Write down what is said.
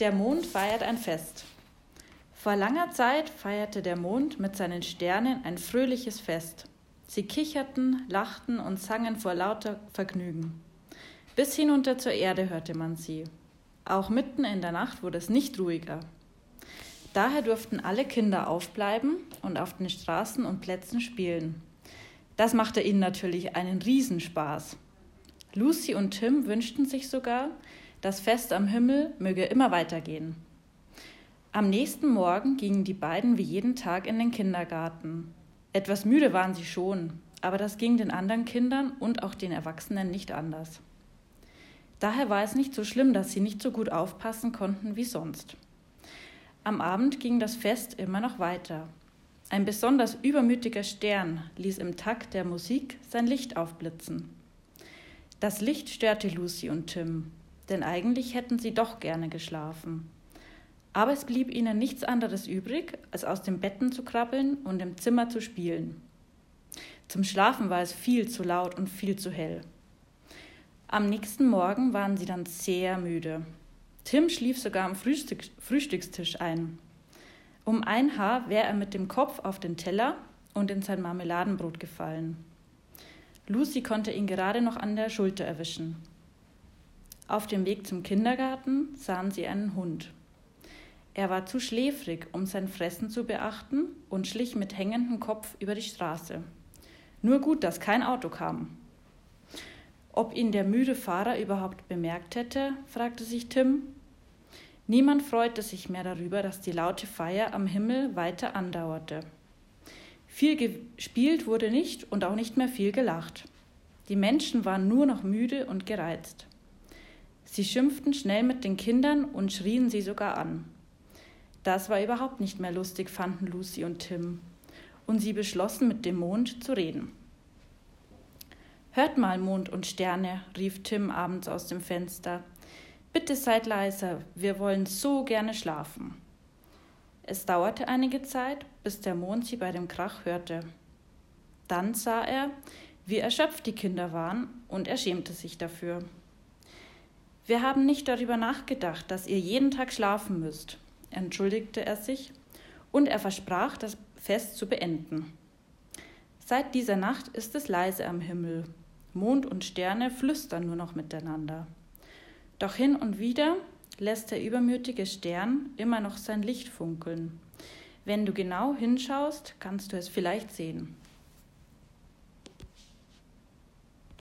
Der Mond feiert ein Fest. Vor langer Zeit feierte der Mond mit seinen Sternen ein fröhliches Fest. Sie kicherten, lachten und sangen vor lauter Vergnügen. Bis hinunter zur Erde hörte man sie. Auch mitten in der Nacht wurde es nicht ruhiger. Daher durften alle Kinder aufbleiben und auf den Straßen und Plätzen spielen. Das machte ihnen natürlich einen Riesenspaß. Lucy und Tim wünschten sich sogar, das Fest am Himmel möge immer weitergehen. Am nächsten Morgen gingen die beiden wie jeden Tag in den Kindergarten. Etwas müde waren sie schon, aber das ging den anderen Kindern und auch den Erwachsenen nicht anders. Daher war es nicht so schlimm, dass sie nicht so gut aufpassen konnten wie sonst. Am Abend ging das Fest immer noch weiter. Ein besonders übermütiger Stern ließ im Takt der Musik sein Licht aufblitzen. Das Licht störte Lucy und Tim, denn eigentlich hätten sie doch gerne geschlafen. Aber es blieb ihnen nichts anderes übrig, als aus den Betten zu krabbeln und im Zimmer zu spielen. Zum Schlafen war es viel zu laut und viel zu hell. Am nächsten Morgen waren sie dann sehr müde. Tim schlief sogar am Frühstück Frühstückstisch ein. Um ein Haar wäre er mit dem Kopf auf den Teller und in sein Marmeladenbrot gefallen. Lucy konnte ihn gerade noch an der Schulter erwischen. Auf dem Weg zum Kindergarten sahen sie einen Hund. Er war zu schläfrig, um sein Fressen zu beachten und schlich mit hängendem Kopf über die Straße. Nur gut, dass kein Auto kam. Ob ihn der müde Fahrer überhaupt bemerkt hätte, fragte sich Tim. Niemand freute sich mehr darüber, dass die laute Feier am Himmel weiter andauerte. Viel gespielt wurde nicht und auch nicht mehr viel gelacht. Die Menschen waren nur noch müde und gereizt. Sie schimpften schnell mit den Kindern und schrien sie sogar an. Das war überhaupt nicht mehr lustig, fanden Lucy und Tim, und sie beschlossen, mit dem Mond zu reden. Hört mal, Mond und Sterne, rief Tim abends aus dem Fenster. Bitte seid leiser, wir wollen so gerne schlafen. Es dauerte einige Zeit, bis der Mond sie bei dem Krach hörte. Dann sah er, wie erschöpft die Kinder waren, und er schämte sich dafür. Wir haben nicht darüber nachgedacht, dass ihr jeden Tag schlafen müsst, entschuldigte er sich, und er versprach, das Fest zu beenden. Seit dieser Nacht ist es leise am Himmel. Mond und Sterne flüstern nur noch miteinander. Doch hin und wieder lässt der übermütige Stern immer noch sein Licht funkeln. Wenn du genau hinschaust, kannst du es vielleicht sehen.